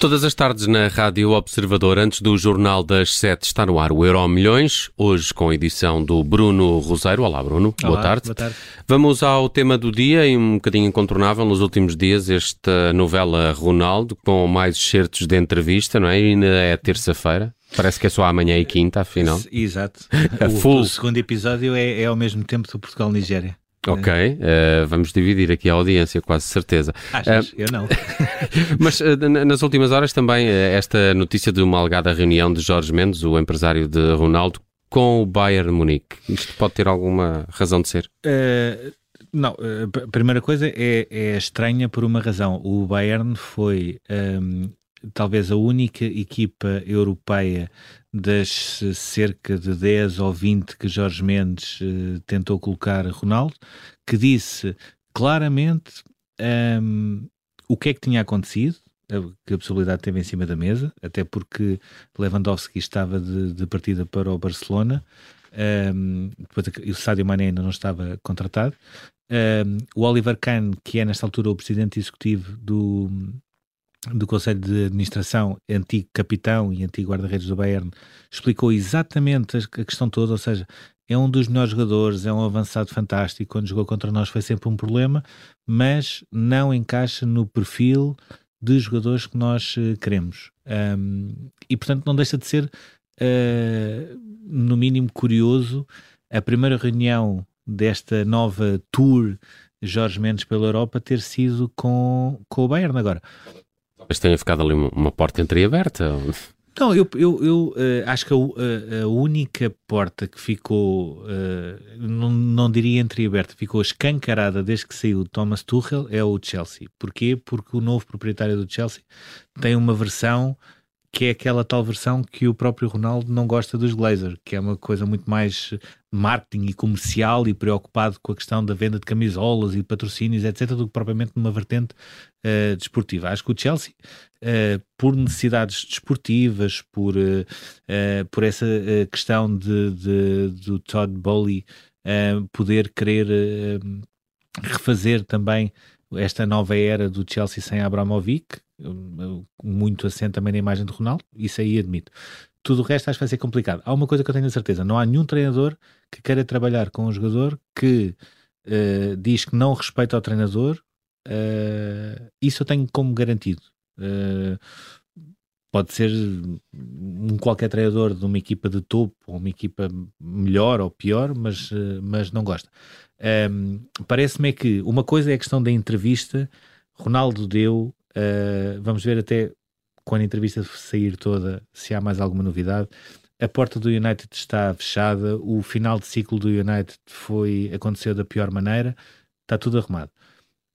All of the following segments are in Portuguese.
Todas as tardes na Rádio Observador, antes do Jornal das Sete, está no ar o Euro Milhões, hoje com a edição do Bruno Roseiro. Olá, Bruno. Olá, boa, tarde. boa tarde. Vamos ao tema do dia e um bocadinho incontornável nos últimos dias, esta novela Ronaldo, com mais certos de entrevista, não é? E ainda é terça-feira. Parece que é só amanhã e quinta, afinal. Exato. O, o segundo episódio é, é ao mesmo tempo do Portugal-Nigéria. Ok, eh, vamos dividir aqui a audiência, quase certeza. Achas? Eu não. Mas n- nas últimas horas também esta notícia de uma alegada reunião de Jorge Mendes, o empresário de Ronaldo, com o Bayern Munique. Isto pode ter alguma razão de ser? Não, a primeira coisa é, é estranha por uma razão. O Bayern foi ehm, talvez a única equipa europeia das cerca de 10 ou 20 que Jorge Mendes eh, tentou colocar Ronaldo, que disse claramente ehm, o que é que tinha acontecido, que a possibilidade teve em cima da mesa, até porque Lewandowski estava de, de partida para o Barcelona, ehm, depois o Sadio Mané ainda não estava contratado. Ehm, o Oliver Kahn, que é nesta altura o presidente executivo do, do Conselho de Administração, antigo capitão e antigo guarda-redes do Bayern, explicou exatamente a questão toda, ou seja, é um dos melhores jogadores, é um avançado fantástico, quando jogou contra nós foi sempre um problema, mas não encaixa no perfil de jogadores que nós eh, queremos. Ahm, e portanto não deixa de ser, eh, no mínimo, curioso a primeira reunião desta nova tour Jorge Mendes pela Europa ter sido com, com o Bayern agora. Talvez tenha ficado ali uma, porta entreaberta. Não, eu, eu, eu eh, acho que a, a- única porta que ficou, eh, não, não diria entreaberta, ficou escancarada desde que saiu Thomas Tuchel é o Chelsea. Porquê? Porque o novo proprietário do Chelsea tem uma versão que é aquela tal versão que o próprio Ronaldo não gosta dos Glazers, que é uma coisa muito mais marketing e comercial e preocupado com a questão da venda de camisolas e patrocínios, etc., do que propriamente numa vertente eh, desportiva. Acho que o Chelsea, eh, por necessidades desportivas, por, eh, por essa questão de, de- do Todd Bowley poder querer refazer também esta nova era do Chelsea sem Abramovic, muito assente também na imagem de Ronaldo, isso aí admito. Tudo o resto acho que vai ser complicado. Há uma coisa que eu tenho a certeza: não há nenhum treinador que queira trabalhar com um jogador que eh, diz que não respeita ao treinador. eh, isso eu tenho como garantido. Eh, pode ser um qualquer treinador de uma equipa de topo ou uma equipa melhor ou pior, mas, mas não gosta. Um, Parece-me é que uma coisa é a questão da entrevista. Ronaldo deu, uh, vamos ver até quando a entrevista sair toda se há mais alguma novidade. A porta do United está fechada, o final de ciclo do United foi aconteceu da pior maneira, está tudo arrumado.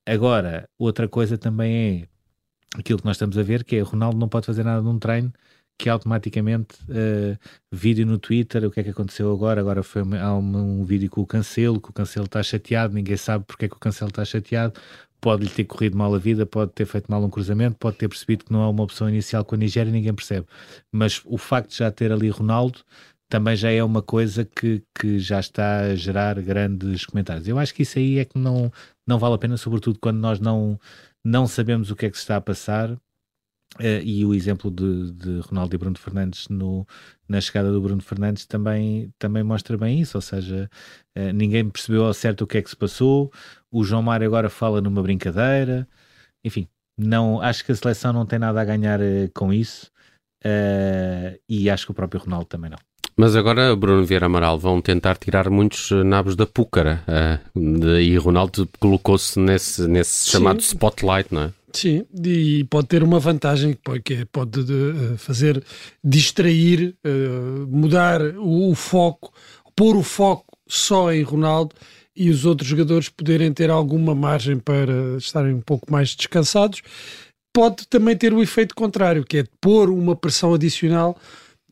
Agora, outra coisa também é aquilo que nós estamos a ver, que é Ronaldo não pode fazer nada num treino que automaticamente uh, vídeo no Twitter, o que é que aconteceu agora? Agora foi há um, um vídeo com o Cancelo, que o Cancelo está chateado, ninguém sabe porque é que o Cancelo está chateado, pode-lhe ter corrido mal a vida, pode ter feito mal um cruzamento, pode ter percebido que não é uma opção inicial com a Nigéria, ninguém percebe. Mas o facto de já ter ali Ronaldo também já é uma coisa que, que já está a gerar grandes comentários. Eu acho que isso aí é que não, não vale a pena, sobretudo quando nós não, não sabemos o que é que se está a passar. Eh, e o exemplo de, de Ronaldo e Bruno Fernandes no, na chegada do Bruno Fernandes também, também mostra bem isso, ou seja, eh, ninguém percebeu ao certo o que é que se passou, o João Mário agora fala numa brincadeira, enfim, não, acho que a seleção não tem nada a ganhar eh, com isso e acho que o próprio Ronaldo também não. Mas agora, Bruno Vieira Amaral, vão tentar tirar muitos nabos da púcara. de- e Ronaldo colocou-se nesse, nesse Sim. chamado spotlight, não é? Sim, e pode ter uma vantagem que é- pode eh, fazer distrair, eh, mudar o, o foco, pôr o foco só em Ronaldo e os outros jogadores poderem ter alguma margem para estarem um pouco mais descansados. Pode também ter o efeito contrário, que é pôr uma pressão adicional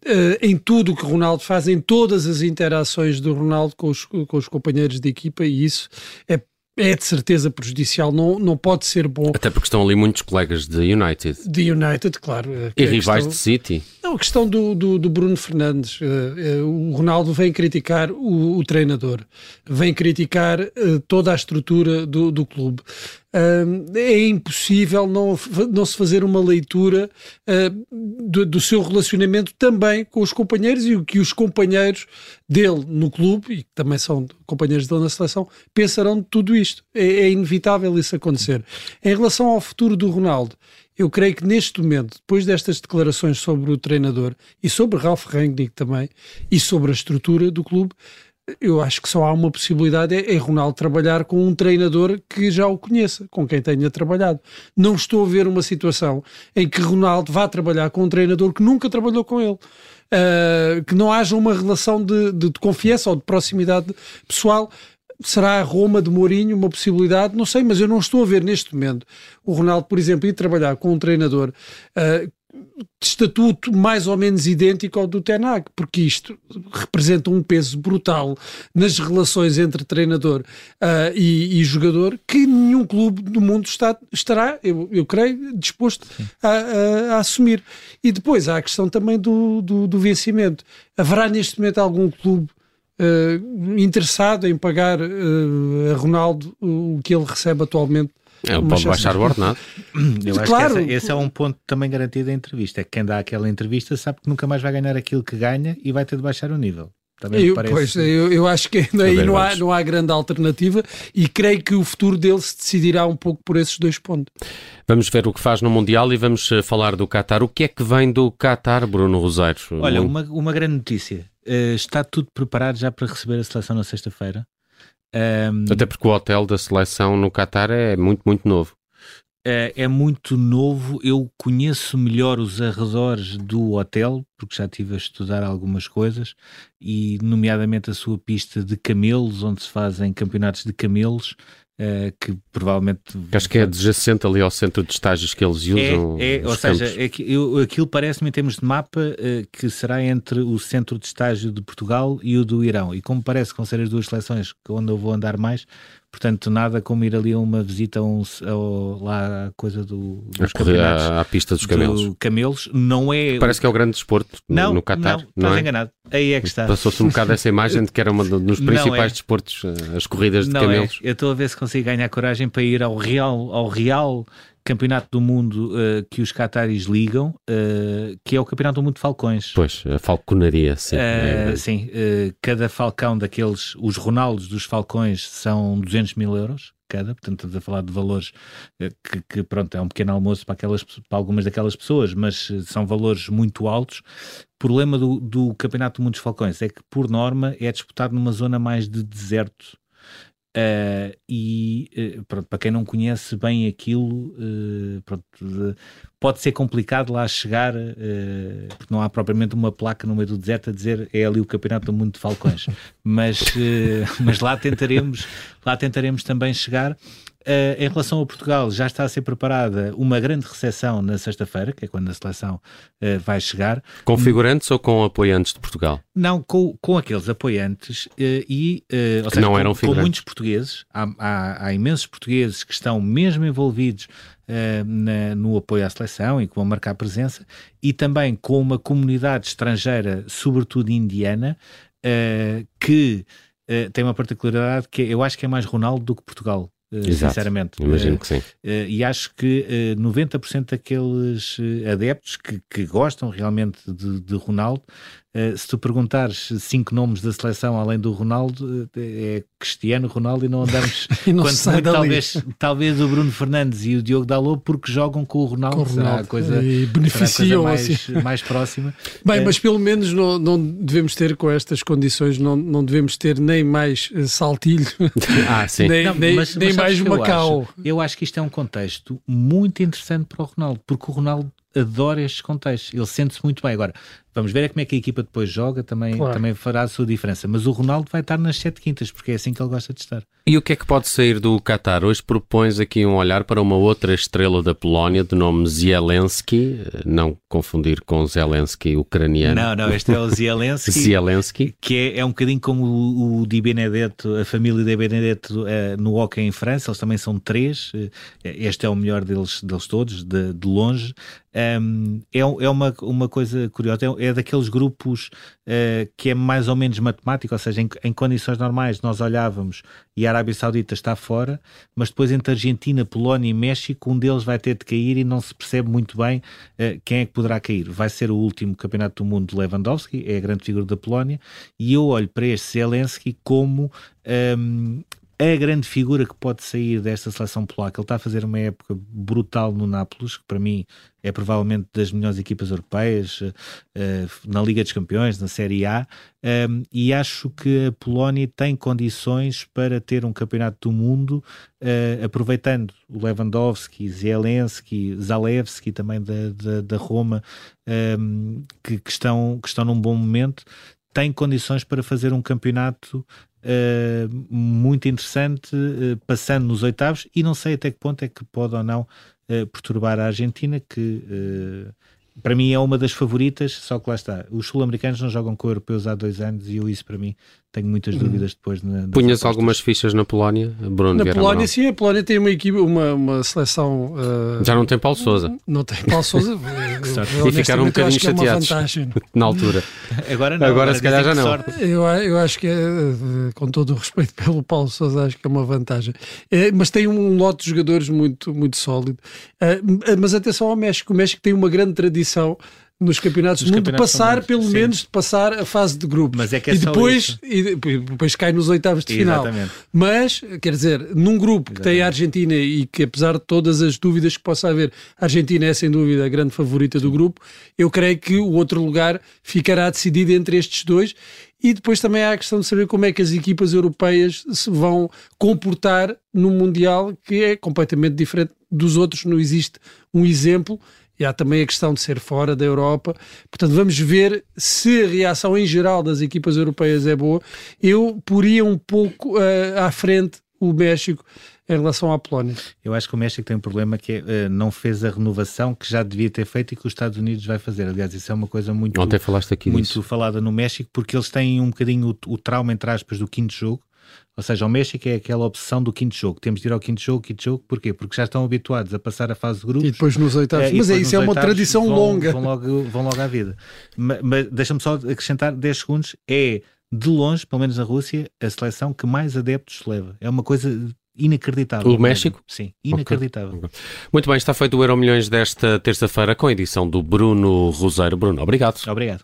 eh, em tudo o que Ronaldo faz, em todas as interações do Ronaldo com os, com os companheiros de equipa, e isso é, é de certeza prejudicial, não, não pode ser bom Até porque estão ali muitos colegas de United. de United, claro. que E é rivais de questão- City. Não, a questão do, do, do Bruno Fernandes. eh, eh, o Ronaldo vem criticar o, o treinador, vem criticar eh, toda a estrutura do, do clube. É impossível não, não se fazer uma leitura uh, do, do, seu relacionamento também com os companheiros e o que os companheiros dele no clube, e que também são companheiros dele na seleção, pensarão de tudo isto. É, é inevitável isso acontecer. Em relação ao futuro do Ronaldo, eu creio que neste momento, depois destas declarações sobre o treinador e sobre Ralf Rangnick também, e sobre a estrutura do clube, eu acho que só há uma possibilidade, é, é Ronaldo trabalhar com um treinador que já o conheça, com quem tenha trabalhado. Não estou a ver uma situação em que Ronaldo vá trabalhar com um treinador que nunca trabalhou com ele. Uh, que não haja uma relação de, de, de, confiança ou de proximidade pessoal. Será a Roma de Mourinho uma possibilidade? Não sei, mas eu não estou a ver neste momento o Ronaldo, por exemplo, ir trabalhar com um treinador uh, de estatuto mais ou menos idêntico ao do Tenag, porque isto representa um peso brutal nas relações entre treinador uh, e, e, jogador que nenhum clube do mundo está, estará, eu, eu creio, disposto a, a, a, assumir. E depois há a questão também do, do, do vencimento. Haverá neste momento algum clube uh, interessado em pagar uh, a Ronaldo o que ele recebe atualmente ele pode baixar o ordenado. Eu acho claro. que esse, esse, é um ponto também garantido da entrevista. É que quem dá aquela entrevista sabe que nunca mais vai ganhar aquilo que ganha e vai ter de baixar o nível. Eu, pois, eu, eu, acho que aí não há, não há grande alternativa e creio que o futuro dele se decidirá um pouco por esses dois pontos. Vamos ver o que faz no Mundial e vamos eh, falar do Qatar. O que é que vem do Qatar, Bruno Rosário? Olha, uma, uma grande notícia. Uh, está tudo preparado já para receber a seleção na sexta-feira. Um, Até porque o hotel da seleção no Qatar é muito, muito novo. É, é, muito novo. Eu conheço melhor os arredores do hotel, porque já estive a estudar algumas coisas, e, nomeadamente, a sua pista de camelos, onde se fazem campeonatos de camelos. Uh, que provavelmente. Acho que é adjacente ali ao centro de estágios que eles é, usam. É, é ou seja, é que eu, aquilo parece-me, em termos de mapa, uh, que será entre o centro de estágio de Portugal e o do Irão. E como parece que vão ser as duas seleções onde eu vou andar mais, Portanto, nada como ir ali a uma visita a um, a, lá a coisa do, dos campeonatos. À, à pista dos camelos. Do camelos não é... Parece que é o grande desporto não, no Qatar. Não, não estás é? enganado. Aí é que está. Passou-se um bocado essa imagem de que era um dos principais é. desportos, eh, as corridas de não é. camelos. É. Eu estou a ver se consigo ganhar coragem para ir ao Real, ao Real campeonato do mundo uh, que os cataris ligam, uh, que é o campeonato do mundo de falcões. Pois, a falconaria, sim. Uh, sim, cada falcão daqueles, os Ronaldos dos falcões são 200 mil euros cada, portanto estamos a falar de valores que, que, pronto, é um pequeno almoço para, aquelas, para algumas daquelas pessoas, mas são valores muito altos. O problema do, do Campeonato do Mundo dos Falcões é que, por norma, é disputado numa zona mais de deserto Uh, e uh, pronto, para quem não conhece bem aquilo, uh, pronto, pode ser complicado lá chegar, porque não há propriamente uma placa no meio do deserto a dizer é ali o Campeonato do Mundo de Falcões, mas, mas lá tentaremos, lá tentaremos também chegar. Uh, em relação a Portugal, já está a ser preparada uma grande recepção na sexta-feira, que é quando a seleção uh, vai chegar. Com figurantes ou com apoiantes de Portugal? Não, com, com aqueles apoiantes uh, e ou seja, não eram com, com muitos portugueses. Há, há, há, imensos portugueses que estão mesmo envolvidos na, no apoio à seleção e que vão marcar presença, e também com uma comunidade estrangeira, sobretudo indiana, que tem uma particularidade que eu acho que é mais Ronaldo do que Portugal. Eh, Exato. sinceramente. Imagino que sim. Uh, e acho que uh, 90% daqueles adeptos que, que gostam realmente de, de Ronaldo Uh, se tu perguntares cinco nomes da seleção além do Ronaldo, é Cristiano Ronaldo e não andamos e não quanto muito, talvez, talvez o Bruno Fernandes e o Diogo Dalot porque jogam com o Ronaldo, com o Ronaldo. será a coisa, e beneficiam mais, assim. mais próxima. Bem, é. mas pelo menos não, não devemos ter com estas condições, não, não devemos ter nem mais eh, saltilho, ah, sim. nem, não, nem, mas, nem mas mais Macau. Eu acho, eu acho que isto é um contexto muito interessante para o Ronaldo, porque o Ronaldo adora estes contextos, ele sente-se muito bem. Agora, Vamos ver é como é que a equipa depois joga, também, claro. também fará a sua diferença. Mas o Ronaldo vai estar nas sete quintas, porque é assim que ele gosta de estar. E o que é que pode sair do Qatar? Hoje propões aqui um olhar para uma outra estrela da Polónia, de nome Zielenski, não confundir com Zelensky ucraniano. Não, não, este é o Zielenski, Zielenski. que é, é um bocadinho como o, o Di Benedetto, a família Di Benedetto uh, no hockey em França, eles também são três, uh, este é o melhor deles, deles todos, de, de longe. Um, é, é uma, uma coisa curiosa, é, é daqueles grupos uh, que é mais ou menos matemático, ou seja, em, em, condições normais nós olhávamos e a Arábia Saudita está fora, mas depois entre Argentina, Polónia e México, um deles vai ter de cair e não se percebe muito bem uh, quem é que poderá cair. Vai ser o último campeonato do mundo de Lewandowski, é a grande figura da Polónia, e eu olho para este Zelensky como um, a grande figura que pode sair desta seleção polaca. Ele está a fazer uma época brutal no Nápoles, que para mim é provavelmente das melhores equipas europeias, uh, na Liga dos Campeões, na Série A, um, e acho que a Polónia tem condições para ter um campeonato do mundo, uh, aproveitando o Lewandowski, Zelensky, Zalewski também da, da, da Roma, um, que, que, estão, que estão num bom momento, tem condições para fazer um campeonato uh, muito interessante, uh, passando nos oitavos, e não sei até que ponto é que pode ou não uh, perturbar a Argentina, que para mim é uma das favoritas, só que lá está. Os sul-americanos não jogam com europeus há dois anos e eu isso para mim tenho muitas uhum. dúvidas depois. Na, Punhas algumas fichas na Polónia, Bruno Na Polónia, sim, a Polónia tem uma equipe, uma, uma seleção. Uh... Já não tem Paulo Souza. Não tem Paulo Souza. e ficaram um bocadinho é chateados na altura. agora não. Agora, se calhar já não. Eu, eu acho que, é, com todo o respeito pelo Paulo Souza, acho que é uma vantagem. É, mas tem um lote de jogadores muito, muito sólido. Uh, mas atenção ao México. O México tem uma grande tradição nos campeonatos do mundo, passar pelo sim. menos de passar a fase de grupos. Mas é que é e depois, e depois cai nos oitavos de final. Exatamente. Mas, quer dizer, num grupo Exatamente. que tem a Argentina e que apesar de todas as dúvidas que possa haver, a Argentina é sem dúvida a grande favorita do grupo, eu creio que o outro lugar ficará decidido entre estes dois. E depois também há a questão de saber como é que as equipas europeias se vão comportar no Mundial, que é completamente diferente dos outros. Não existe um exemplo e há também a questão de ser fora da Europa. Portanto, vamos ver se a reação em geral das equipas europeias é boa. Eu poria um pouco uh, à frente o México em relação à Polónia. Eu acho que o México tem um problema que é, uh, não fez a renovação que já devia ter feito e que os Estados Unidos vai fazer. Aliás, isso é uma coisa muito, Ontem falaste aqui muito disso. falada no México, porque eles têm um bocadinho o, o trauma, entre aspas, do quinto jogo ou seja, o México é aquela opção do quinto jogo. Temos de ir ao quinto jogo, quinto jogo, porquê? Porque já estão habituados a passar a fase de grupos. E depois nos oitavos. É, mas é isso, é uma tradição vão, longa. Vão logo, vão logo à vida. Mas, mas deixa-me só acrescentar 10 segundos. É, de longe, pelo menos na Rússia, a seleção que mais adeptos leva. É uma coisa inacreditável. O México? Sim, inacreditável. Okay. Muito bem, está feito o Euro Milhões desta terça-feira com a edição do Bruno Roseiro. Bruno, obrigado. Obrigado.